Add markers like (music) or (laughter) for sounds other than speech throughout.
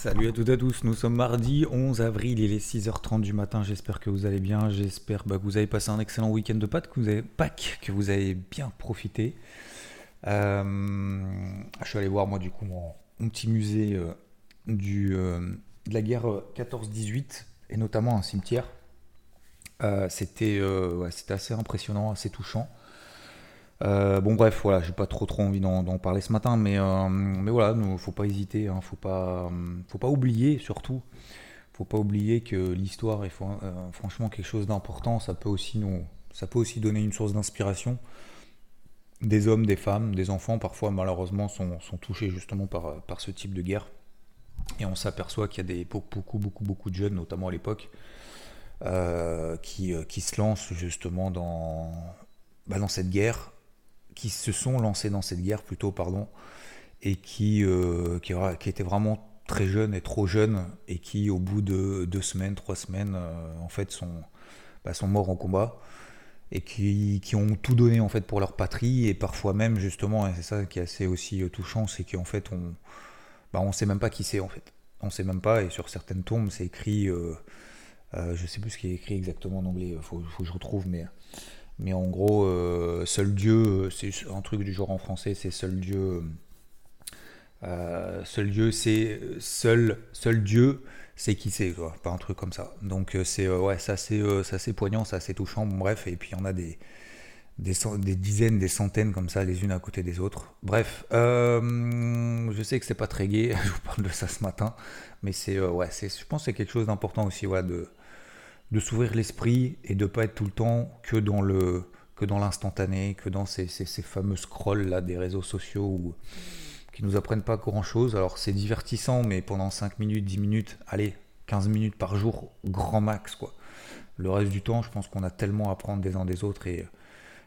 Salut à toutes et à tous, nous sommes mardi 11 avril, il est 6h30 du matin, j'espère que vous allez bien, j'espère bah, que vous avez passé un excellent week-end de Pâques, que vous avez, que vous avez bien profité. Euh, je suis allé voir moi du coup mon petit musée euh, euh, de la guerre 14-18 euh, et notamment un cimetière. c'était assez impressionnant, assez touchant. Bon bref, voilà, j'ai pas trop trop envie d'en parler ce matin, mais, mais voilà, il faut pas hésiter, hein, faut pas, faut pas oublier surtout, faut pas oublier que l'histoire est franchement quelque chose d'important. Ça peut aussi donner une source d'inspiration des hommes, des femmes, des enfants, parfois malheureusement, sont, touchés justement par, ce type de guerre. Et on s'aperçoit qu'il y a des, beaucoup, beaucoup, beaucoup de jeunes, notamment à l'époque, euh, qui, euh, se lancent justement dans, bah, dans cette guerre, qui se sont lancés dans cette guerre plutôt, pardon, et qui, euh, qui, étaient vraiment très jeunes et trop jeunes, et qui, au bout de deux semaines, trois semaines, en fait, sont, bah, sont morts en combat et qui, qui, ont tout donné en fait pour leur patrie et parfois même justement et c'est ça qui est assez aussi euh, touchant c'est qu'en fait on bah, on sait même pas qui c'est en fait. On sait même pas et sur certaines tombes c'est écrit euh, euh, je sais plus ce qui est écrit exactement en anglais faut, faut que je retrouve mais mais en gros euh, seul Dieu c'est un truc du genre en français c'est seul Dieu seul Dieu c'est seul seul Dieu c'est qui c'est, quoi, pas un truc comme ça. Donc euh, c'est euh, ouais, ça c'est euh, c'est poignant, ça c'est touchant. bref, et puis en a des, des, des, dizaines, des centaines comme ça, les unes à côté des autres. Bref, je sais que c'est pas très gai, (laughs) je vous parle de ça ce matin, mais c'est ouais, c'est je pense que c'est quelque chose d'important aussi, voilà, de s'ouvrir l'esprit et de pas être tout le temps que dans le que dans l'instantané, que dans ces, ces, fameux scrolls là des réseaux sociaux où qui nous apprennent pas grand chose. Alors c'est divertissant, mais pendant 5 minutes, 10 minutes, allez, 15 minutes par jour, grand max quoi. Le reste du temps, je pense qu'on a tellement à apprendre des uns des autres et,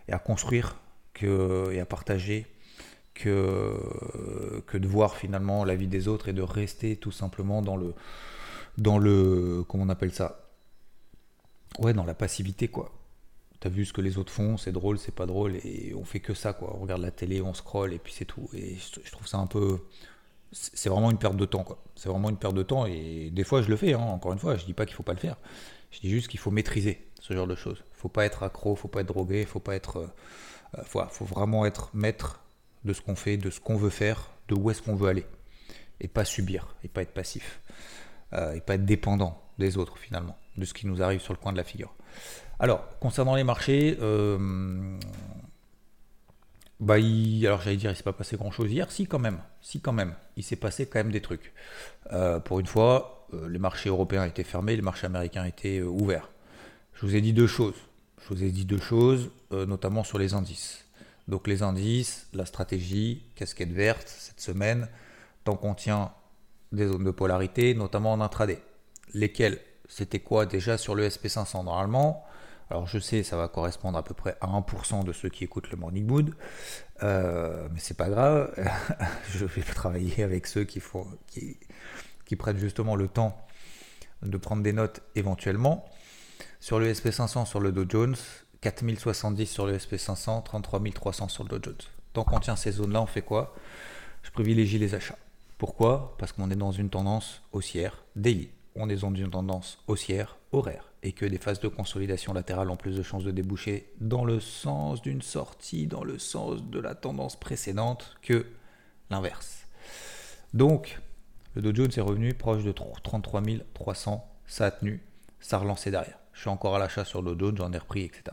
à construire et à partager que, que de voir finalement la vie des autres et de rester tout simplement dans le, dans le, comment on appelle ça Ouais, dans la passivité quoi t'as vu ce que les autres font, c'est drôle, c'est pas drôle, et on fait que ça, quoi. On regarde la télé, on scrolle, et puis c'est tout. Et je, trouve ça un peu. C'est vraiment une perte de temps, quoi. C'est vraiment une perte de temps, et des fois je le fais, hein, encore une fois, je dis pas qu'il faut pas le faire. Je dis juste qu'il faut maîtriser ce genre de choses. Faut pas être accro, faut pas être drogué, faut pas être. Euh, euh, faut, vraiment être maître de ce qu'on fait, de ce qu'on veut faire, de où est-ce qu'on veut aller. Et pas subir, et pas être passif. Euh, et pas être dépendant des autres, finalement, de ce qui nous arrive sur le coin de la figure. Alors, concernant les marchés, euh, bah, alors j'allais dire, il s'est pas passé grand chose hier. Si, quand même. Si, quand même. Il s'est passé quand même des trucs. Euh, pour une fois, euh, les marchés européens étaient fermés, les marchés américains étaient ouverts. Je vous ai dit deux choses. Je vous ai dit deux choses, notamment sur les indices. Donc, les indices, la stratégie, casquette verte, cette semaine, tant qu'on tient des zones de polarité, notamment en intraday. Lesquelles? C'était quoi déjà sur le SP500 Normalement, alors je sais, ça va correspondre à peu près à 1% de ceux qui écoutent le Morning Mood, euh, mais c'est pas grave. (laughs) je vais travailler avec ceux qui, font, qui, prennent justement le temps de prendre des notes éventuellement. Sur le SP500, sur le Dow Jones, 4070 sur le SP500, 33300 sur le Dow Jones. Tant qu'on tient ces zones-là, on fait quoi? Je privilégie les achats. Pourquoi? Parce qu'on est dans une tendance haussière daily. On est dans une tendance haussière horaire et que des phases de consolidation latérale ont plus de chances de déboucher dans le sens d'une sortie, dans le sens de la tendance précédente que l'inverse. Donc, le Dow Jones est revenu proche de 33 300, ça a tenu, ça a relancé derrière. Je suis encore à l'achat sur le Dow Jones, j'en ai repris, etc.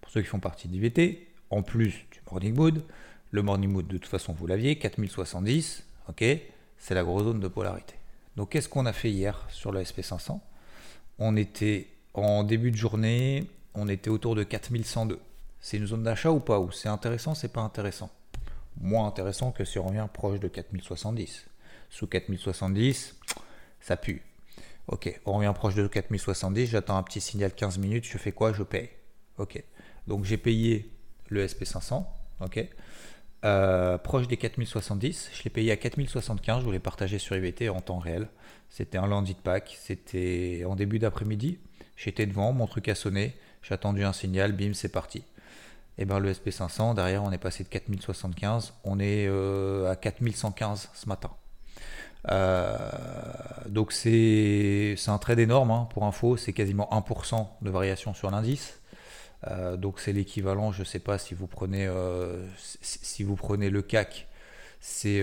Pour ceux qui font partie d'IVT, en plus du Morning Mood, le Morning Mood de toute façon vous l'aviez, 4070, ok, c'est la grosse zone de polarité. Donc qu'est-ce qu'on a fait hier sur le SP500 on était en début de journée, on était autour de 4102. C'est une zone d'achat ou pas Ou c'est intéressant, c'est pas intéressant? Moins intéressant que si on revient proche de 4070. Sous 4070, ça pue. Ok, on revient proche de 4070, j'attends un petit signal 15 minutes, je fais quoi? Je paye. Ok, donc j'ai payé le SP500, ok, euh, proche des 4070, je l'ai payé à 4075, je voulais partager sur IBT en temps réel. C'était un lundi de Pâques, c'était en début d'après-midi, j'étais devant, mon truc a sonné, j'ai attendu un signal, bim, c'est parti. Et eh bien le SP500, derrière on est passé de 4075, on est euh, à 4115 ce matin. Euh, donc c'est un trade énorme hein, pour info, c'est quasiment 1% de variation sur l'indice. Euh, donc c'est l'équivalent, je ne sais pas si vous prenez, euh, si vous prenez le CAC, c'est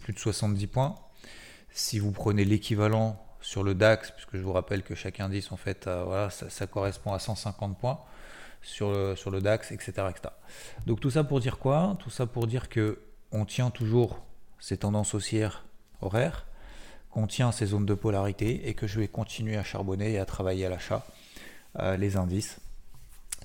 plus de 70 points. Si vous prenez l'équivalent sur le DAX, puisque je vous rappelle que chaque indice en fait, voilà, ça, correspond à 150 points sur le, sur le DAX, etc., etc. Donc tout ça pour dire quoi? Tout ça pour dire que on tient toujours ces tendances haussières horaires, qu'on tient ces zones de polarité et que je vais continuer à charbonner et à travailler à l'achat euh, les indices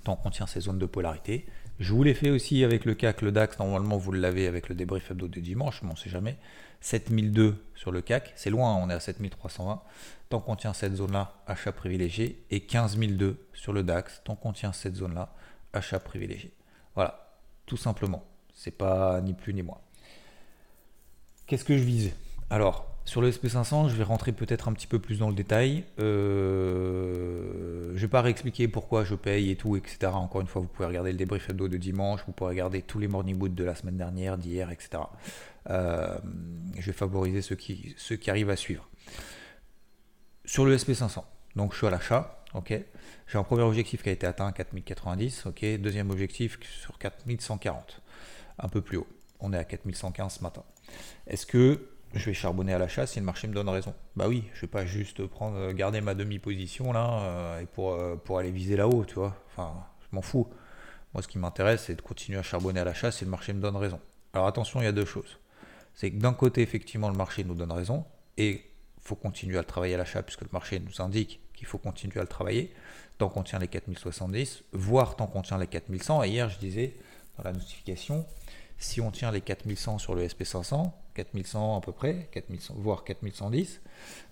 tant qu'on tient ces zones de polarité. Je vous l'ai fait aussi avec le CAC, le DAX, normalement vous l'avez avec le débrief hebdo de dimanche, mais on ne sait jamais. 7002 sur le CAC, c'est loin, on est à 7320. Tant qu'on tient cette zone-là, achat privilégié. Et 15002 sur le DAX, tant qu'on tient cette zone-là, achat privilégié. Voilà, tout simplement. C'est pas ni plus ni moins. Qu'est-ce que je vise Alors, sur le SP500, je vais rentrer peut-être un petit peu plus dans le détail. Euh, je ne vais pas réexpliquer pourquoi je paye et tout, etc. Encore une fois, vous pouvez regarder le débrief hebdo de dimanche, vous pouvez regarder tous les morning boots de la semaine dernière, d'hier, etc. Euh, je vais favoriser ceux qui, arrivent à suivre. Sur le SP500, donc je suis à l'achat, ok. J'ai un premier objectif qui a été atteint, 4090, ok. Deuxième objectif sur 4140, un peu plus haut. On est à 4115 ce matin. Est-ce que je vais charbonner à l'achat si le marché me donne raison Bah oui, je vais pas juste prendre, euh, garder ma demi-position là euh, et pour, euh, pour aller viser là-haut, tu vois. Enfin, je m'en fous. Moi, ce qui m'intéresse, c'est de continuer à charbonner à l'achat si le marché me donne raison. Alors attention, il y a deux choses. C'est que d'un côté, effectivement, le marché nous donne raison et il faut continuer à le travailler à l'achat puisque le marché nous indique qu'il faut continuer à le travailler tant qu'on tient les 4070, voire tant qu'on tient les 4100. Et hier, je disais dans la notification, si on tient les 4100 sur le SP500, 4100 à peu près, 4100, voire 4110,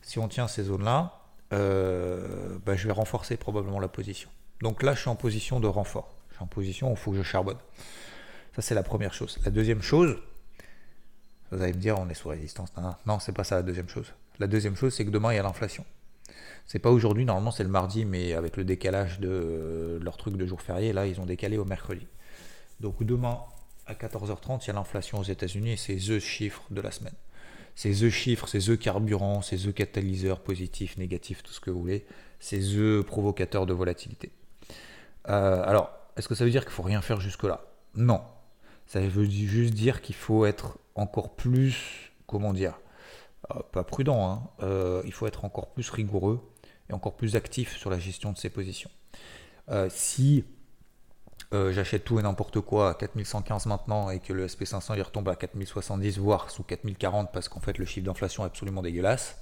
si on tient ces zones-là, euh, bah, je vais renforcer probablement la position. Donc là, je suis en position de renfort. Je suis en position où il faut que je charbonne. Ça, c'est la première chose. La deuxième chose, vous allez me dire, on est sous résistance. Non, non c'est pas ça la deuxième chose. La deuxième chose, c'est que demain, il y a l'inflation. C'est pas aujourd'hui, normalement, c'est le mardi, mais avec le décalage de leur truc de jour férié, là, ils ont décalé au mercredi. Donc demain, à 14h30, il y a l'inflation aux États-Unis et c'est The chiffre de la semaine. C'est The chiffre, c'est The carburant, c'est The catalyseur positif, négatif, tout ce que vous voulez. C'est The provocateur de volatilité. Euh, alors, est-ce que ça veut dire qu'il faut rien faire jusque-là? Non. Ça veut juste dire qu'il faut être encore plus, comment dire, euh, pas prudent, hein, euh, il faut être encore plus rigoureux et encore plus actif sur la gestion de ses positions. si euh, j'achète tout et n'importe quoi à 4115 maintenant et que le SP500 il retombe à 4070 voire sous 4040 parce qu'en fait le chiffre d'inflation est absolument dégueulasse,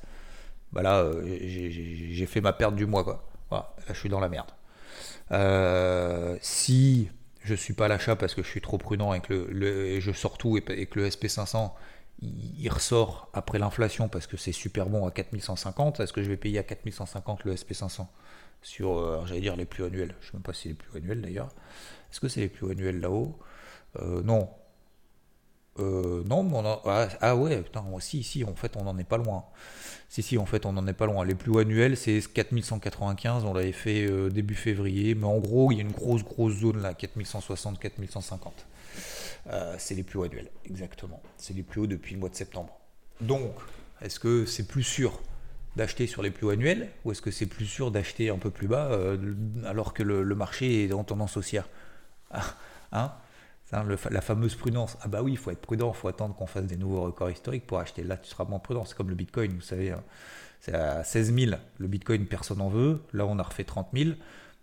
bah là euh, j'ai fait ma perte du mois quoi. Là je suis dans la merde. Euh, si je suis pas à l'achat parce que je suis trop prudent et que je sors tout et, que le SP500 il, ressort après l'inflation parce que c'est super bon à 4150, est-ce que je vais payer à 4150 le SP500 sur, j'allais dire les plus annuels, je ne sais même pas si les plus annuels d'ailleurs. Est-ce que c'est les plus annuels là-haut? Euh, Non. Euh, non, mais on a, ah, ah, ouais, putain, si, si, en fait, on n'en est pas loin. Si, si, en fait, on n'en est pas loin. Les plus annuels, c'est 4195, on l'avait fait euh, début février, mais en gros, il y a une grosse, grosse zone là, 4160, 4150. c'est les plus annuels, exactement. C'est les plus hauts depuis le mois de septembre. Donc, est-ce que c'est plus sûr? D'acheter sur les plus annuels ou est-ce que c'est plus sûr d'acheter un peu plus bas alors que le, marché est en tendance haussière (laughs) hein la fameuse prudence. Ah bah oui, il faut être prudent, il faut attendre qu'on fasse des nouveaux records historiques pour acheter. Là, tu seras moins prudent. C'est comme le Bitcoin, vous savez, hein. c'est à 16 000. Le Bitcoin, personne n'en veut. Là, on a refait 30 000.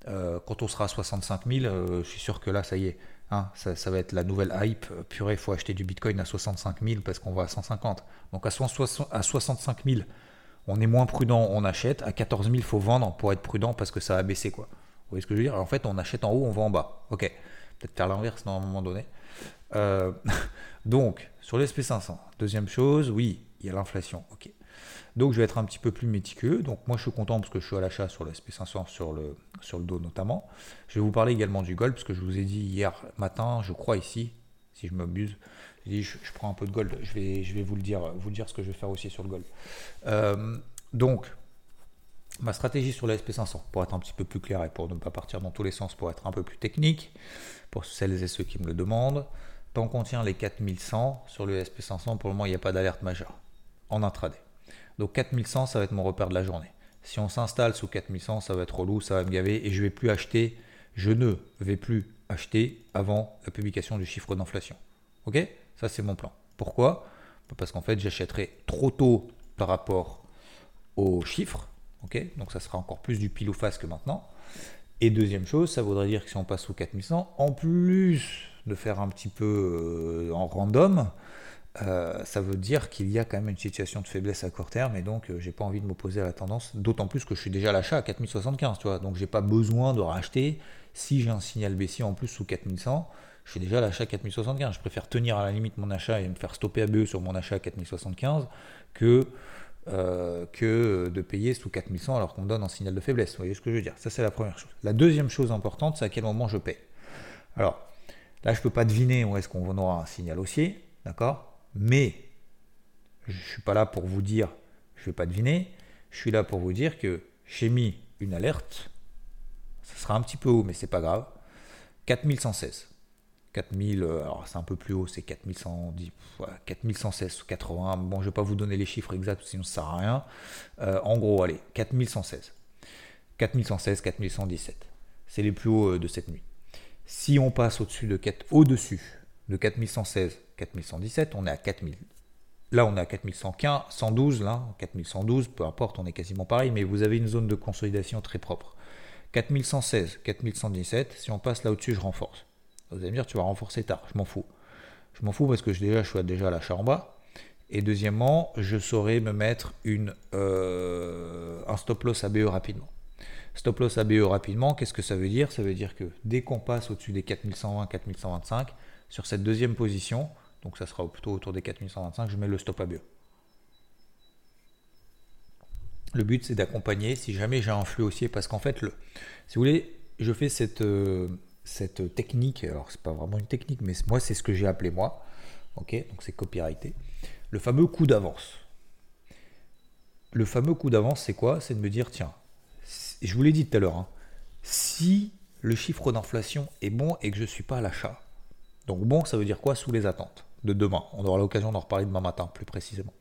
Euh, quand on sera à 65 000, euh, je suis sûr que là, ça y est. Hein, ça, va être la nouvelle hype. Purée, il faut acheter du Bitcoin à 65 000 parce qu'on va à 150. Donc à, 65 000, on est moins prudent, on achète. À 14 000, il faut vendre pour être prudent parce que ça va baisser. Quoi. Vous voyez ce que je veux dire? En fait, on achète en haut, on vend en bas. Ok peut-être faire l'inverse à un moment donné. Euh, (laughs) donc, sur le SP500, deuxième chose, oui, il y a l'inflation. Ok. Donc, je vais être un petit peu plus méticuleux. Donc, moi, je suis content parce que je suis à l'achat sur le SP500, sur le, sur le dos notamment. Je vais vous parler également du gold, parce que je vous ai dit hier matin, je crois ici, si je m'abuse, je, prends un peu de gold. Je vais, vous le dire, vous dire ce que je vais faire aussi sur le gold. Euh, donc, ma stratégie sur le SP500, pour être un petit peu plus clair et pour ne pas partir dans tous les sens, pour être un peu plus technique, pour celles et ceux qui me le demandent, tant qu'on tient les 4100 sur le SP500, pour le moment, il n'y a pas d'alerte majeure en intraday. Donc 4100, ça va être mon repère de la journée. Si on s'installe sous 4100, ça va être relou, ça va me gaver et je vais plus acheter, je ne vais plus acheter avant la publication du chiffre d'inflation. Ok? Ça, c'est mon plan. Pourquoi? Parce qu'en fait, j'achèterai trop tôt par rapport aux chiffres donc ça sera encore plus du pile ou face que maintenant. Et deuxième chose, ça voudrait dire que si on passe au 4100, en plus de faire un petit peu euh, en random, euh, ça veut dire qu'il y a quand même une situation de faiblesse à court terme et donc euh, j'ai pas envie de m'opposer à la tendance, d'autant plus que je suis déjà à l'achat à 4075, tu vois, donc j'ai pas besoin de racheter. Si j'ai un signal baissier en plus sous 4100, je suis déjà l'achat à 4075. Je préfère tenir à la limite mon achat et me faire stopper à BE sur mon achat à 4075 que euh, que de payer sous 4100 alors qu'on me donne un signal de faiblesse. Vous voyez ce que je veux dire? Ça, c'est la première chose. La deuxième chose importante, c'est à quel moment je paie. Alors, là, je ne peux pas deviner où est-ce qu'on aura un signal haussier, d'accord? Mais, je ne suis pas là pour vous dire, je ne vais pas deviner, je suis là pour vous dire que j'ai mis une alerte, ça sera un petit peu haut, mais c'est pas grave, 4116. 4000, euh, alors c'est un peu plus haut, c'est 4110, 4116 ou 80. Bon, je vais pas vous donner les chiffres exacts, sinon ça sert à rien. Euh, en gros, allez, 4116. 4116, 4117. C'est les plus hauts euh, de cette nuit. Si on passe au-dessus de 4, au-dessus de 4116, 4117, on est à 4000. Là, on est à 4115, 112, là, 4112, peu importe, on est quasiment pareil, mais vous avez une zone de consolidation très propre. 4116, 4117, si on passe là au-dessus, je renforce. Vous allez me dire, tu vas renforcer tard. Je m'en fous. Je m'en fous parce que déjà, je suis déjà à l'achat en bas. Et deuxièmement, je saurais me mettre une, euh, un stop loss ABE rapidement. Stop loss ABE rapidement, qu'est-ce que ça veut dire? Ça veut dire que dès qu'on passe au-dessus des 4120, 4125, sur cette deuxième position, donc ça sera plutôt autour des 4125, je mets le stop ABE. Le but, c'est d'accompagner si jamais j'ai un flux haussier, parce qu'en fait, le, si vous voulez, je fais cette, euh, cette technique, alors c'est pas vraiment une technique, mais moi c'est ce que j'ai appelé moi, ok, donc c'est copyrighté, le fameux coup d'avance. Le fameux coup d'avance, c'est quoi? C'est de me dire, tiens, je vous l'ai dit tout à l'heure, hein, si le chiffre d'inflation est bon et que je ne suis pas à l'achat, donc bon, ça veut dire quoi? Sous les attentes de demain. On aura l'occasion d'en reparler demain matin, plus précisément.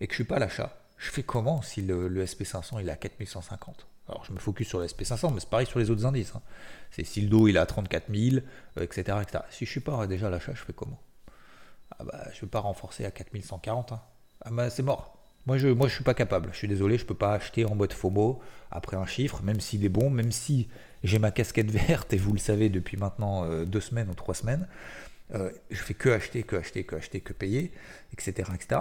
Et que je ne suis pas à l'achat, je fais comment si le, le SP500 il est à 4150 alors je me focus sur l'SP 500, mais c'est pareil sur les autres indices. Hein. C'est si le dos il est à 34 000, etc., Si je suis pas déjà à l'achat, je fais comment? Ah bah, Je ne vais pas renforcer à 4140. Hein. Ah bah, c'est mort. Moi je ne moi, je suis pas capable. Je suis désolé, je ne peux pas acheter en mode FOMO après un chiffre, même s'il est bon, même si j'ai ma casquette (laughs) verte, et vous le savez depuis maintenant euh, deux semaines ou trois semaines. Euh, je fais que acheter, que acheter, que acheter, que payer, etc. etc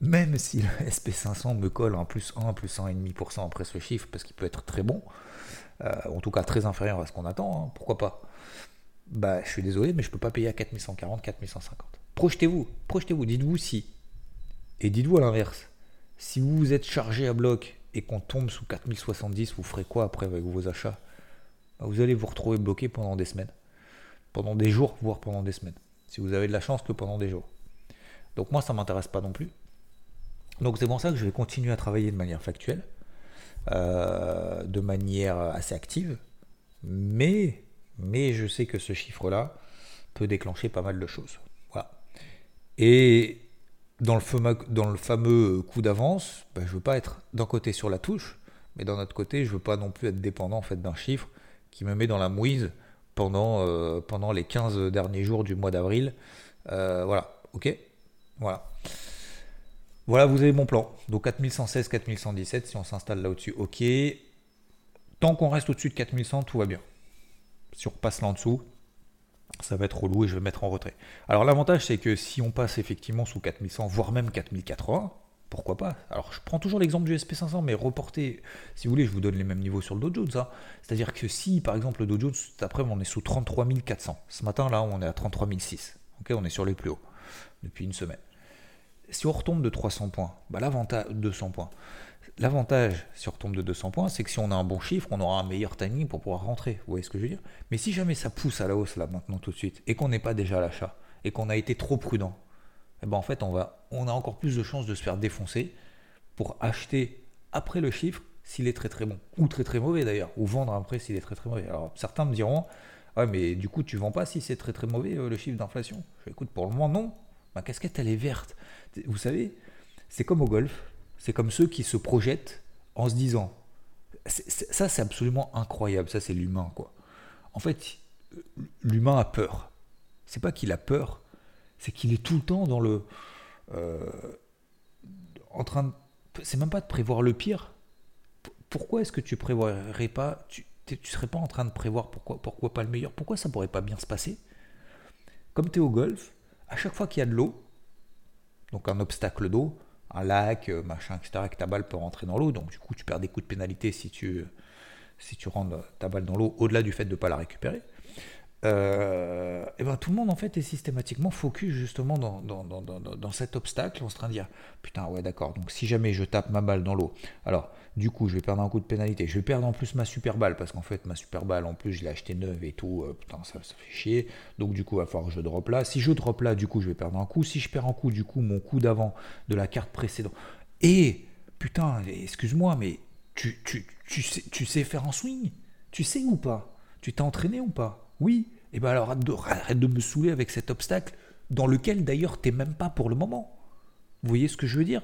même si le (laughs) SP500 me colle en plus 1, plus 1,5% après ce chiffre, parce qu'il peut être très bon, euh, en tout cas très inférieur à ce qu'on attend, hein, pourquoi pas? Bah, je suis désolé, mais je ne peux pas payer à 4140, 4150. Projetez-vous, projetez-vous, dites-vous si. Et dites-vous à l'inverse, si vous vous êtes chargé à bloc et qu'on tombe sous 4070, vous ferez quoi après avec vos achats? Bah, Vous allez vous retrouver bloqué pendant des semaines, pendant des jours, voire pendant des semaines. Si vous avez de la chance que pendant des jours. Donc moi, ça ne m'intéresse pas non plus. Donc c'est pour ça que je vais continuer à travailler de manière factuelle, euh, de manière assez active, mais, mais je sais que ce chiffre-là peut déclencher pas mal de choses. Voilà. Et dans le fameux, coup d'avance, ben, je ne veux pas être d'un côté sur la touche, mais d'un autre côté, je ne veux pas non plus être dépendant en fait, d'un chiffre qui me met dans la mouise pendant, euh, pendant les 15 derniers jours du mois d'avril. Euh, voilà, ok? Voilà. Voilà, vous avez mon plan. Donc 4116, 4117, si on s'installe là au-dessus, ok. Tant qu'on reste au-dessus de 4100, tout va bien. Si on repasse là en dessous, ça va être relou et je vais mettre en retrait. Alors l'avantage c'est que si on passe effectivement sous 4100, voire même 4080, pourquoi pas? Alors, je prends toujours l'exemple du SP500, mais reporter, si vous voulez, je vous donne les mêmes niveaux sur le Dow Jones. Hein. C'est-à-dire que si, par exemple, le Dow Jones, après, on est sous 33 400. Ce matin, là, on est à 33 600. Ok, on est sur les plus hauts depuis une semaine. Si on retombe de 300 points, bah, l'avantage, 200 points. L'avantage, si on retombe de 200 points, c'est que si on a un bon chiffre, on aura un meilleur timing pour pouvoir rentrer. Vous voyez ce que je veux dire? Mais si jamais ça pousse à la hausse, là, maintenant, tout de suite, et qu'on n'est pas déjà à l'achat, et qu'on a été trop prudent, eh ben en fait, on, va, on a encore plus de chances de se faire défoncer pour acheter après le chiffre s'il est très très bon, ou très très mauvais d'ailleurs, ou vendre après s'il est très très mauvais. Alors certains me diront, ouais mais du coup tu vends pas si c'est très très mauvais euh, le chiffre d'inflation? Je écoute pour le moment non, ma casquette elle est verte. Vous savez, c'est comme au golf, c'est comme ceux qui se projettent en se disant, ça c'est absolument incroyable, ça c'est l'humain quoi. En fait, l'humain a peur. C'est pas qu'il a peur, c'est qu'il est tout le temps dans le. Euh, en train de. C'est même pas de prévoir le pire. Pourquoi est-ce que tu prévoirais pas. Tu, tu serais pas en train de prévoir pourquoi, pourquoi pas le meilleur? Pourquoi ça pourrait pas bien se passer? Comme tu es au golf, à chaque fois qu'il y a de l'eau, donc un obstacle d'eau, un lac, euh, machin, etc., que ta balle peut rentrer dans l'eau, donc du coup tu perds des coups de pénalité si tu, si tu rentres ta balle dans l'eau, au-delà du fait de ne pas la récupérer euh, eh ben tout le monde en fait est systématiquement focus justement dans, dans, dans, dans cet obstacle en se train de dire putain ouais d'accord donc si jamais je tape ma balle dans l'eau alors du coup je vais perdre un coup de pénalité je vais perdre en plus ma super balle parce qu'en fait ma super balle en plus je l'ai acheté neuve et tout euh, putain ça, ça, fait chier donc du coup il va falloir que je drop là si je drop là du coup je vais perdre un coup si je perds un coup du coup mon coup d'avant de la carte précédente et putain excuse-moi mais tu, tu, tu, sais, tu sais faire un swing tu sais ou pas tu t'es entraîné ou pas? Oui, et eh bien alors arrête de, me saouler avec cet obstacle dans lequel d'ailleurs t'es même pas pour le moment. Vous voyez ce que je veux dire?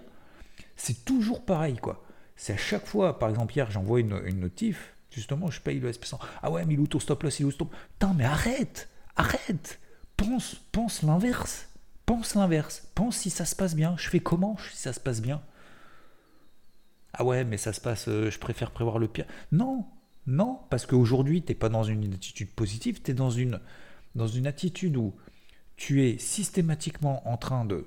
C'est toujours pareil quoi. C'est à chaque fois, par exemple hier j'envoie une, notif, justement je paye le SP100. Ah ouais mais il stop loss, il stop. Putain mais arrête Arrête Pense, pense l'inverse. Pense l'inverse. Pense si ça se passe bien. Je fais comment si ça se passe bien? Ah ouais mais ça se passe, euh, je préfère prévoir le pire. Non non, parce qu'aujourd'hui, tu n'es pas dans une attitude positive, tu es dans une, dans une attitude où tu es systématiquement en train de,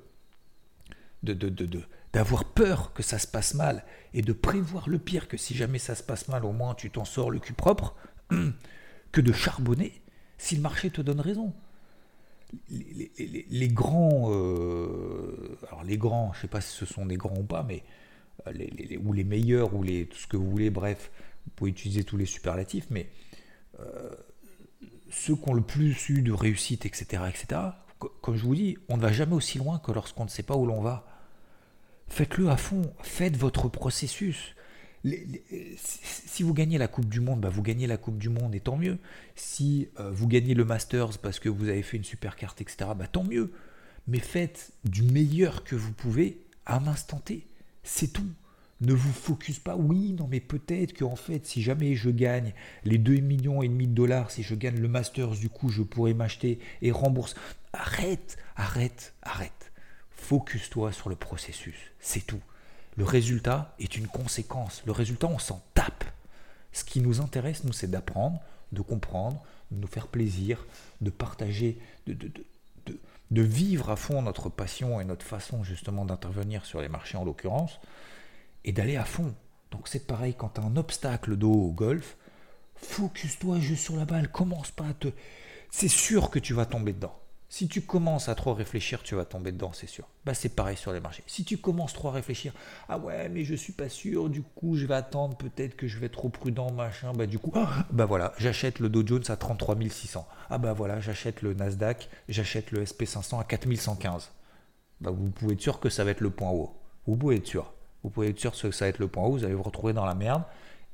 de, de, d'avoir peur que ça se passe mal et de prévoir le pire, que si jamais ça se passe mal, au moins tu t'en sors le cul propre, (clears throat) que de charbonner si le marché te donne raison. Les, grands, euh, les grands, je ne sais pas si ce sont des grands ou pas, mais euh, ou les meilleurs, ou les, tout ce que vous voulez, bref, vous pouvez utiliser tous les superlatifs, mais euh, ceux qui ont le plus eu de réussite, etc., etc., comme je vous dis, on ne va jamais aussi loin que lorsqu'on ne sait pas où l'on va. Faites-le à fond, faites votre processus. si vous gagnez la Coupe du Monde, bah vous gagnez la Coupe du Monde et tant mieux. Si euh, vous gagnez le Masters parce que vous avez fait une super carte, etc., bah tant mieux. Mais faites du meilleur que vous pouvez à un instant T. C'est tout. Ne vous focus pas, oui, non, mais peut-être qu'en fait, si jamais je gagne les 2 millions et demi de dollars, si je gagne le Masters, du coup, je pourrais m'acheter et rembourser. Arrête, arrête, arrête. Focus-toi sur le processus, c'est tout. Le résultat est une conséquence. Le résultat, on s'en tape. Ce qui nous intéresse, nous, c'est d'apprendre, de comprendre, de nous faire plaisir, de partager, de, de, de, de vivre à fond notre passion et notre façon justement d'intervenir sur les marchés en l'occurrence et d'aller à fond. Donc c'est pareil quand tu as un obstacle d'eau au golf, focus-toi juste sur la balle, commence pas à te... C'est sûr que tu vas tomber dedans. Si tu commences à trop réfléchir, tu vas tomber dedans, c'est sûr. Bah c'est pareil sur les marchés. Si tu commences trop à réfléchir, ah ouais, mais je suis pas sûr, du coup je vais attendre, peut-être que je vais être trop prudent, machin, bah du coup, bah voilà, j'achète le Dow Jones à 33 600. Ah bah voilà, j'achète le Nasdaq, j'achète le SP500 à 4115. Bah vous pouvez être sûr que ça va être le point haut. Vous pouvez être sûr. Vous pouvez être sûr que ça va être le point haut, vous allez vous retrouver dans la merde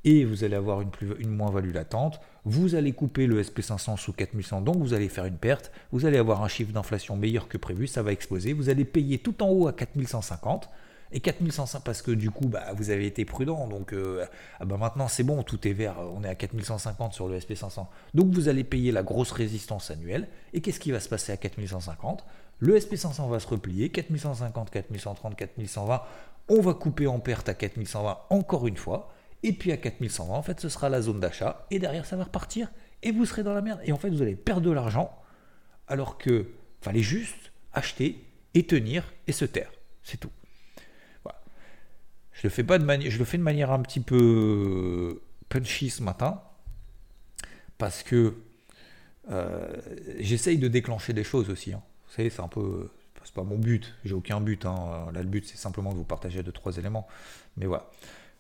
et vous allez avoir une, moins-value latente. Vous allez couper le SP500 sous 4100, donc vous allez faire une perte. Vous allez avoir un chiffre d'inflation meilleur que prévu, ça va exploser. Vous allez payer tout en haut à 4150 et 4105 parce que du coup bah, vous avez été prudent donc euh, ah bah, maintenant c'est bon tout est vert on est à 4150 sur le SP500 donc vous allez payer la grosse résistance annuelle et qu'est-ce qui va se passer à 4150 le SP500 va se replier 4150 4130 4120 on va couper en perte à 4120 encore une fois, et puis à 4120, en fait, ce sera la zone d'achat, et derrière, ça va repartir, et vous serez dans la merde. Et en fait, vous allez perdre de l'argent, alors que fallait juste acheter et tenir et se taire. C'est tout. Je le fais pas de manière, je le fais de manière un petit peu punchy ce matin parce que euh, j'essaye de déclencher des choses aussi. Hein. Vous savez, c'est un peu, c'est pas mon but. J'ai aucun but. Hein. Là, le but c'est simplement de vous partager deux trois éléments. Mais voilà,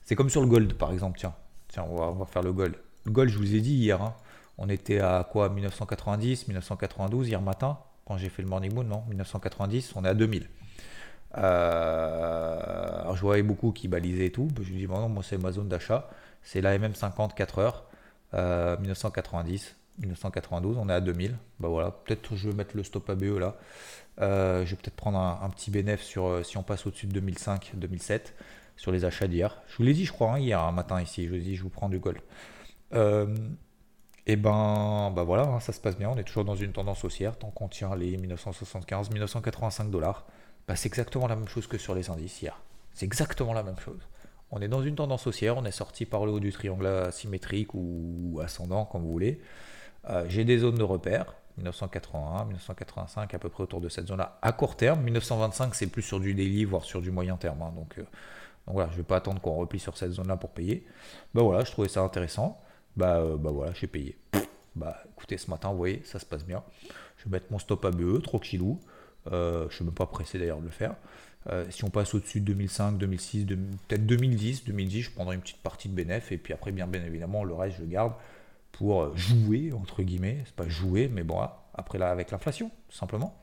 c'est comme sur le gold par exemple. Tiens, tiens, on va, faire le gold. Le gold, je vous ai dit hier. Hein. On était à quoi? 1990, 1992 hier matin quand j'ai fait le morning moon, non? 1990, on est à 2000. Euh, alors je voyais beaucoup qui balisaient et tout. Je me dis, bon, non, moi c'est ma zone d'achat. C'est la MM50 4 heures, 1990, 1992, on est à 2000. Bah voilà, peut-être je vais mettre le stop ABE là. Euh, je vais peut-être prendre un, petit bénéfice sur euh, si on passe au-dessus de 2005, 2007 sur les achats d'hier. Je vous l'ai dit, je crois, hein, hier un matin ici. Je vous ai je vous prends du gold. et ben, bah voilà, hein, ça se passe bien. On est toujours dans une tendance haussière tant qu'on tient les 1975, 1985 dollars. Bah, c'est exactement la même chose que sur les indices hier. C'est exactement la même chose. On est dans une tendance haussière, on est sorti par le haut du triangle asymétrique ou ascendant, comme vous voulez. Euh, j'ai des zones de repère, 1981, 1985, à peu près autour de cette zone-là, à court terme. 1925, c'est plus sur du daily, voire sur du moyen terme. Hein. donc, euh, donc, voilà, je ne vais pas attendre qu'on replie sur cette zone-là pour payer. Bah voilà, je trouvais ça intéressant. Bah, euh, bah voilà, j'ai payé. Bah écoutez, ce matin, vous voyez, ça se passe bien. Je vais mettre mon stop ABE, tranquillou. Je ne suis même pas pressé d'ailleurs de le faire. Si on passe au-dessus de 2005, 2006, peut-être 2010, 2010, je prendrai une petite partie de bénéf et puis après, bien, bien évidemment, le reste, je garde pour jouer, entre guillemets. C'est pas jouer, mais bon, après là, avec l'inflation, tout simplement.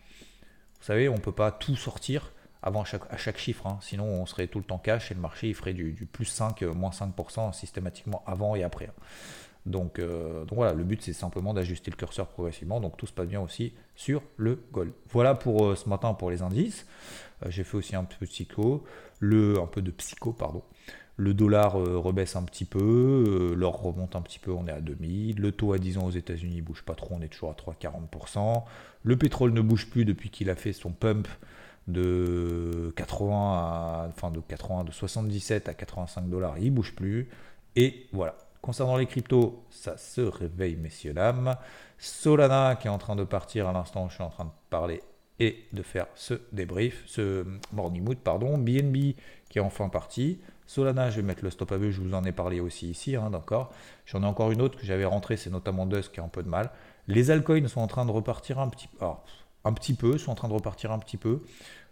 Vous savez, on ne peut pas tout sortir avant à chaque, chiffre, hein. sinon on serait tout le temps cash et le marché il ferait du, plus 5, moins 5% systématiquement avant et après. Donc, euh, donc, voilà, le but c'est simplement d'ajuster le curseur progressivement. Donc tout se passe bien aussi sur le gold. Voilà pour euh, ce matin pour les indices. Euh, j'ai fait aussi un peu de psycho, le, un peu de psycho, pardon. Le dollar rebaisse un petit peu, l'or remonte un petit peu, on est à 2000. Le taux à 10 ans aux États-Unis bouge pas trop, on est toujours à 3,40%. Le pétrole ne bouge plus depuis qu'il a fait son pump de 80 à, enfin de 80, de 77 à 85 dollars, il bouge plus. Et voilà, Concernant les cryptos, ça se réveille, messieurs, dames. Solana qui est en train de partir à l'instant, je suis en train de parler et de faire ce débrief, ce morning mood, pardon. BNB qui est enfin parti. Solana, je vais mettre le stop à vue, je vous en ai parlé aussi ici, hein, d'accord. J'en ai encore une autre que j'avais rentrée, c'est notamment Dusk qui a un peu de mal. Les altcoins sont en train de repartir un petit, un petit peu, sont en train de repartir un petit peu.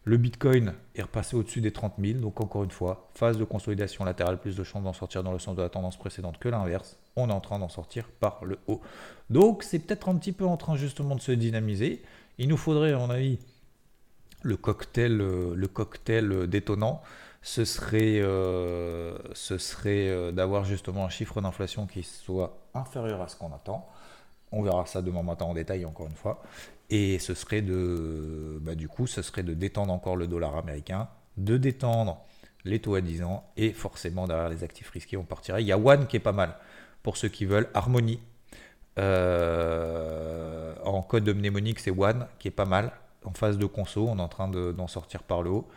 Le Bitcoin est repassé au-dessus des 30 000. Donc encore une fois, phase de consolidation latérale, plus de chances d'en sortir dans le sens de la tendance précédente que l'inverse. On est en train d'en sortir par le haut. Donc c'est peut-être un petit peu en train justement de se dynamiser. Il nous faudrait, à mon avis, le cocktail, euh, le cocktail détonnant. Ce serait, euh, euh, d'avoir justement un chiffre d'inflation qui soit inférieur à ce qu'on attend. On verra ça demain matin en détail, encore une fois. Et ce serait de, bah, du coup, ce serait de détendre encore le dollar américain, de détendre les taux à 10 ans, et forcément derrière les actifs risqués, on partirait. Il y a One qui est pas mal pour ceux qui veulent. Harmony, euh, en code mnémonique, c'est One qui est pas mal. En phase de conso, on est en train d'en sortir par le haut.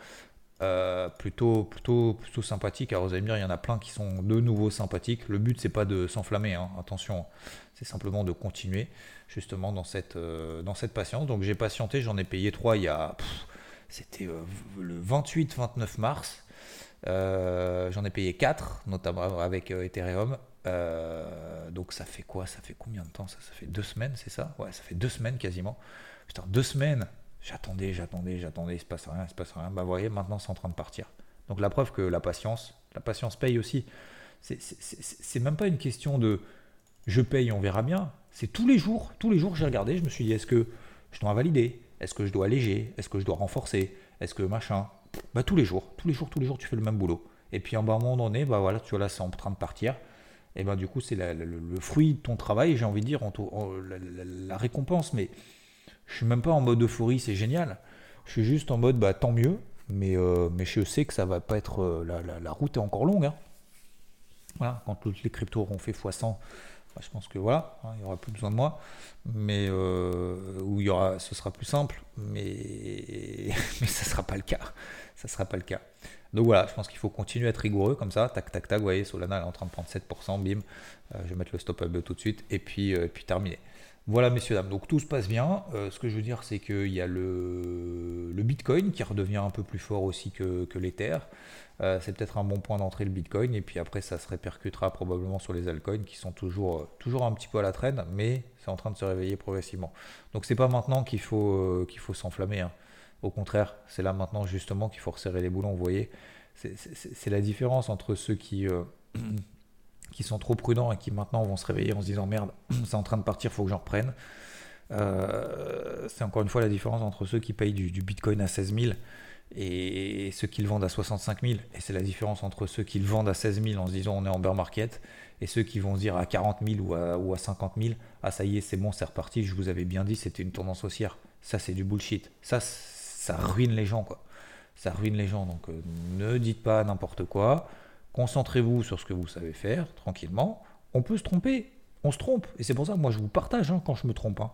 Euh, plutôt, plutôt, plutôt sympathique. Alors vous allez me dire, il y en a plein qui sont de nouveau sympathiques. Le but, c'est pas de s'enflammer, hein. attention, c'est simplement de continuer justement dans cette, euh, dans cette patience. Donc j'ai patienté, j'en ai payé 3 il y a. C'était euh, le 28-29 mars. j'en ai payé 4, notamment avec Ethereum. donc ça fait quoi? Ça fait combien de temps? Ça, ça fait deux semaines, c'est ça? Ouais, ça fait deux semaines quasiment. Putain, deux semaines J'attendais, j'attendais, j'attendais, il se passe rien, il se passe rien. Bah, vous voyez, maintenant c'est en train de partir. Donc la preuve que la patience, la patience paye aussi. C'est même pas une question de je paye, on verra bien. C'est tous les jours, tous les jours j'ai regardé, je me suis dit est-ce que je dois valider Est-ce que je dois alléger? Est-ce que je dois renforcer? Est-ce que machin? Bah tous les jours, tous les jours, tous les jours tu fais le même boulot. Et puis à un moment donné, bah voilà, tu vois là c'est en train de partir. Et ben du coup c'est le, fruit de ton travail, j'ai envie de dire, la récompense, mais je suis même pas en mode euphorie, c'est génial. Je suis juste en mode bah tant mieux, mais, euh, mais je sais que ça va pas être. Euh, la, route est encore longue. Hein. Voilà, quand toutes les cryptos auront fait x100, bah, je pense que voilà, hein, il n'y aura plus besoin de moi. Mais euh, où y aura, ce sera plus simple, mais, (laughs) mais ça sera pas le cas. Ça sera pas le cas. Donc voilà, je pense qu'il faut continuer à être rigoureux comme ça. Tac, tac, tac. Vous voyez, Solana est en train de prendre 7%, bim. je vais mettre le stop up tout de suite et puis, puis terminer. Voilà, messieurs, dames. Donc tout se passe bien. Euh, ce que je veux dire, c'est qu'il y a le, Bitcoin qui redevient un peu plus fort aussi que, que l'Ether. Euh, c'est peut-être un bon point d'entrée le Bitcoin. Et puis après, ça se répercutera probablement sur les altcoins qui sont toujours, euh, toujours un petit peu à la traîne, mais c'est en train de se réveiller progressivement. Donc c'est pas maintenant qu'il faut, qu'il faut s'enflammer. Hein. Au contraire, c'est là maintenant justement qu'il faut resserrer les boulons. Vous voyez, c'est la différence entre ceux qui (clears throat) qui sont trop prudents et qui maintenant vont se réveiller en se disant merde, (clears throat) c'est en train de partir, faut que j'en reprenne. Euh, c'est encore une fois la différence entre ceux qui payent du, bitcoin à 16 000 et ceux qui le vendent à 65 000. Et c'est la différence entre ceux qui le vendent à 16 000 en se disant on est en bear market et ceux qui vont se dire à 40 000 ou à, ou à 50 000 ah ça y est, c'est bon, c'est reparti, je vous avais bien dit, c'était une tendance haussière. Ça, c'est du bullshit. Ça, ça ruine les gens, quoi. Ça ruine les gens. Donc, euh, ne dites pas n'importe quoi. Concentrez-vous sur ce que vous savez faire, tranquillement. On peut se tromper, on se trompe. Et c'est pour ça que moi je vous partage hein, quand je me trompe. Hein.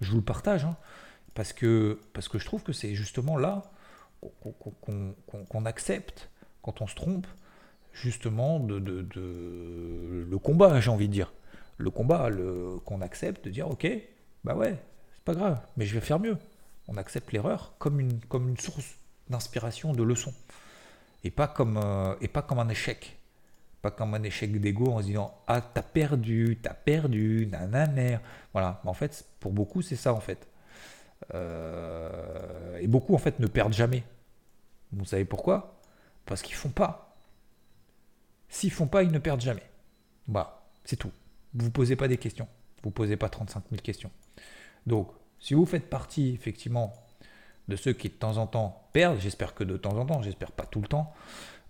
Je vous le partage. Hein. parce, que, parce que je trouve que c'est justement là qu'on accepte, quand on se trompe, justement de, le combat, j'ai envie de dire. Le combat, qu'on accepte de dire ok, bah ouais, c'est pas grave, mais je vais faire mieux. On accepte l'erreur comme une, comme une source d'inspiration, de leçon et pas comme, euh, et pas comme un échec. Pas comme un échec d'ego en se disant Ah, t'as perdu, t'as perdu, nanana. Voilà. En fait, pour beaucoup, c'est ça en fait. Euh, et beaucoup en fait ne perdent jamais. Vous savez pourquoi? Parce qu'ils font pas. S'ils font pas, ils ne perdent jamais. Bah, c'est tout. Vous posez pas des questions. Vous posez pas 35 000 questions. Donc, si vous faites partie effectivement de ceux qui de temps en temps perdent, j'espère que de temps en temps, j'espère pas tout le temps,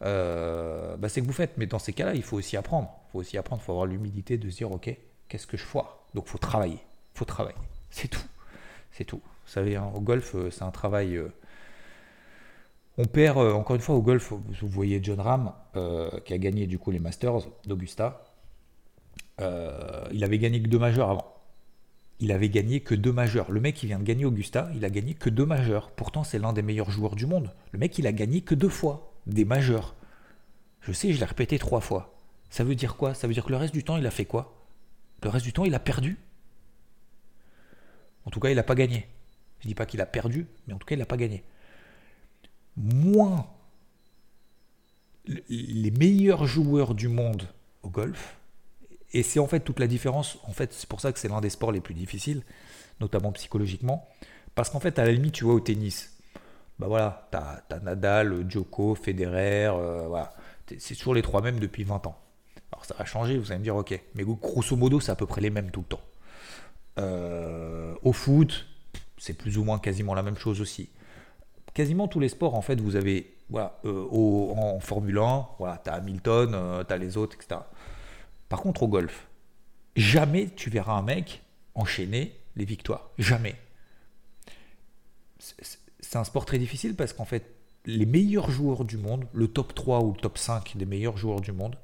euh, bah, c'est que vous faites. Mais dans ces cas-là, il faut aussi apprendre. Il faut aussi apprendre, il faut avoir l'humilité de se dire, ok, qu'est-ce que je foire? Donc il faut travailler. Il faut travailler. C'est tout. C'est tout. Vous savez, hein, au golf, euh, c'est un travail... Euh, on perd, encore une fois, au golf, vous voyez John Ram, qui a gagné du coup les Masters d'Augusta. il avait gagné que deux majeurs avant il avait gagné que deux majeurs. Le mec qui vient de gagner Augusta, il a gagné que deux majeurs. Pourtant, c'est l'un des meilleurs joueurs du monde. Le mec, il a gagné que deux fois des majeurs. Je sais, je l'ai répété trois fois. Ça veut dire quoi? Ça veut dire que le reste du temps, il a fait quoi? Le reste du temps, il a perdu? En tout cas, il n'a pas gagné. Je ne dis pas qu'il a perdu, mais en tout cas, il n'a pas gagné. Moins les meilleurs joueurs du monde au golf, et c'est en fait toute la différence. En fait, c'est pour ça que c'est l'un des sports les plus difficiles, notamment psychologiquement. Parce qu'en fait, à la limite, tu vois, au tennis, bah voilà, t'as as Nadal, Djoko, Federer, euh, voilà. C'est toujours les trois mêmes depuis 20 ans. Alors ça va changer, vous allez me dire, ok. Mais grosso modo, c'est à peu près les mêmes tout le temps. Euh, au foot, c'est plus ou moins quasiment la même chose aussi. Quasiment tous les sports, en fait, vous avez, voilà, euh, en Formule 1, voilà, t'as Hamilton, t'as les autres, etc. Par contre, au golf, jamais tu verras un mec enchaîner les victoires. Jamais. C'est un sport très difficile parce qu'en fait, les meilleurs joueurs du monde, le top 3 ou le top 5 des meilleurs joueurs du monde,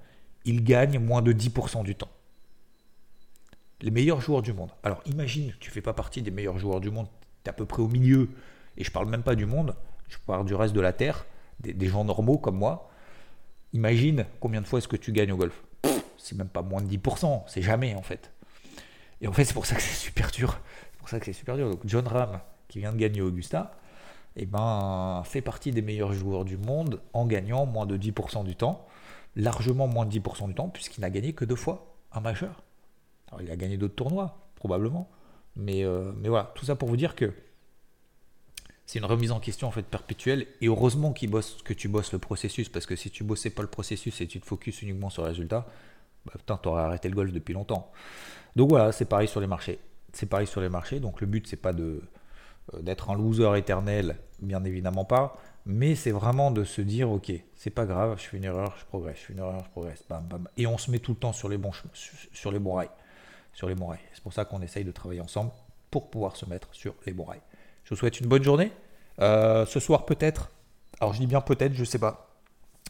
ils gagnent moins de 10% du temps. Les meilleurs joueurs du monde. Alors imagine, tu fais pas partie des meilleurs joueurs du monde, tu es à peu près au milieu, et je parle même pas du monde, je parle du reste de la Terre, des gens normaux comme moi. Imagine combien de fois est-ce que tu gagnes au golf c'est même pas moins de 10%, c'est jamais en fait. Et en fait, c'est pour ça que c'est super dur. C'est pour ça que c'est super dur. Donc John Ram, qui vient de gagner Augusta, eh ben, fait partie des meilleurs joueurs du monde en gagnant moins de 10% du temps, largement moins de 10% du temps, puisqu'il n'a gagné que deux fois un majeur. Alors, il a gagné d'autres tournois, probablement. Mais, euh, mais voilà, tout ça pour vous dire que c'est une remise en question en fait perpétuelle. Et heureusement qu'il que tu bosses le processus, parce que si tu bossais pas le processus et tu te focuses uniquement sur le résultat, bah, putain, t'aurais arrêté le golf depuis longtemps. Donc voilà, c'est pareil sur les marchés. C'est pareil sur les marchés. Donc le but, c'est pas de euh, d'être un loser éternel, bien évidemment pas. Mais c'est vraiment de se dire, ok, c'est pas grave, je fais une erreur, je progresse, je fais une erreur, je progresse. Et on se met tout le temps sur les bons, sur les bons rails. Sur les bons rails. C'est pour ça qu'on essaye de travailler ensemble pour pouvoir se mettre sur les bons rails. Je vous souhaite une bonne journée. Euh, ce soir peut-être. Alors je dis bien peut-être, je sais pas.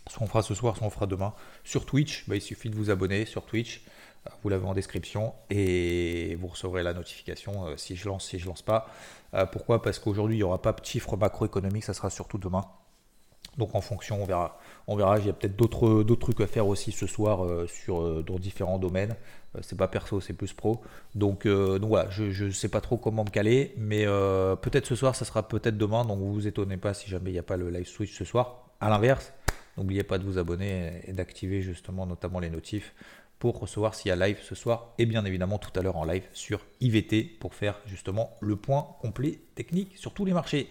Soit on fera ce soir, soit on fera demain. Sur Twitch, bah, il suffit de vous abonner sur Twitch. Euh, vous l'avez en description et vous recevrez la notification euh, si je lance, si je lance pas. Euh, pourquoi? Parce qu'aujourd'hui, il n'y aura pas de chiffres macroéconomiques, ça sera surtout demain. Donc en fonction, on verra. On verra. Il y a peut-être d'autres trucs à faire aussi ce soir dans différents domaines. C'est pas perso, c'est plus pro. Donc donc voilà, je ne sais pas trop comment me caler, mais peut-être ce soir, ça sera peut-être demain. Donc vous vous étonnez pas si jamais il n'y a pas le live switch ce soir. À l'inverse, n'oubliez pas de vous abonner et d'activer justement notamment les notifs pour recevoir s'il y a live ce soir et bien évidemment tout à l'heure en live sur IVT pour faire justement le point complet technique sur tous les marchés.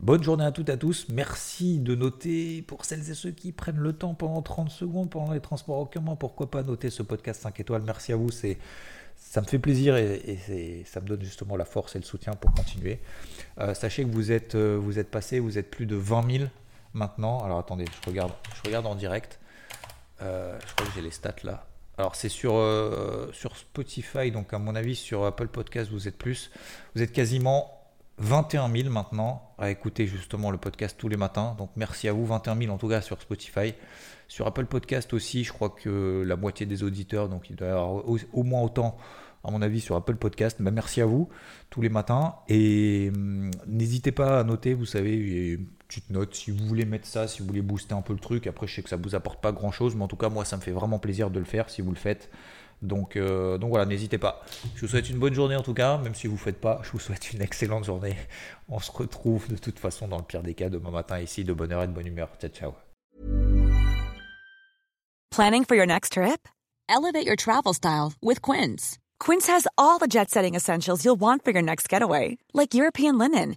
Bonne journée à toutes et à tous. Merci de noter pour celles et ceux qui prennent le temps pendant 30 secondes pendant les transports en commun. Pourquoi pas noter ce podcast 5 étoiles Merci à vous. C'est ça me fait plaisir et, ça me donne justement la force et le soutien pour continuer. Euh, sachez que vous êtes, euh, vous êtes passé, vous êtes plus de 20 000 maintenant. Alors attendez, je regarde, je regarde en direct. Euh, je crois que j'ai les stats là. Alors c'est sur, sur Spotify, donc à mon avis sur Apple Podcast vous êtes plus. Vous êtes quasiment 21 000 maintenant à écouter justement le podcast tous les matins. Donc merci à vous, 21 000 en tout cas sur Spotify. Sur Apple Podcast aussi, je crois que la moitié des auditeurs, donc il doit y avoir au, moins autant à mon avis sur Apple Podcast. Ben, merci à vous tous les matins. Et hum, n'hésitez pas à noter, vous savez, petite note si vous voulez mettre ça, si vous voulez booster un peu le truc. Après, je sais que ça vous apporte pas grand chose, mais en tout cas, moi, ça me fait vraiment plaisir de le faire si vous le faites. Donc, euh, voilà, n'hésitez pas. Je vous souhaite une bonne journée en tout cas, même si vous ne faites pas, je vous souhaite une excellente journée. (laughs) On se retrouve de toute façon dans le pire des cas demain matin ici de bonne heure et de bonne humeur. Ciao, ciao. Planning for your next trip? Elevate your travel style with Quince. Quince has all the jet setting essentials you'll want for your next getaway, like European linen,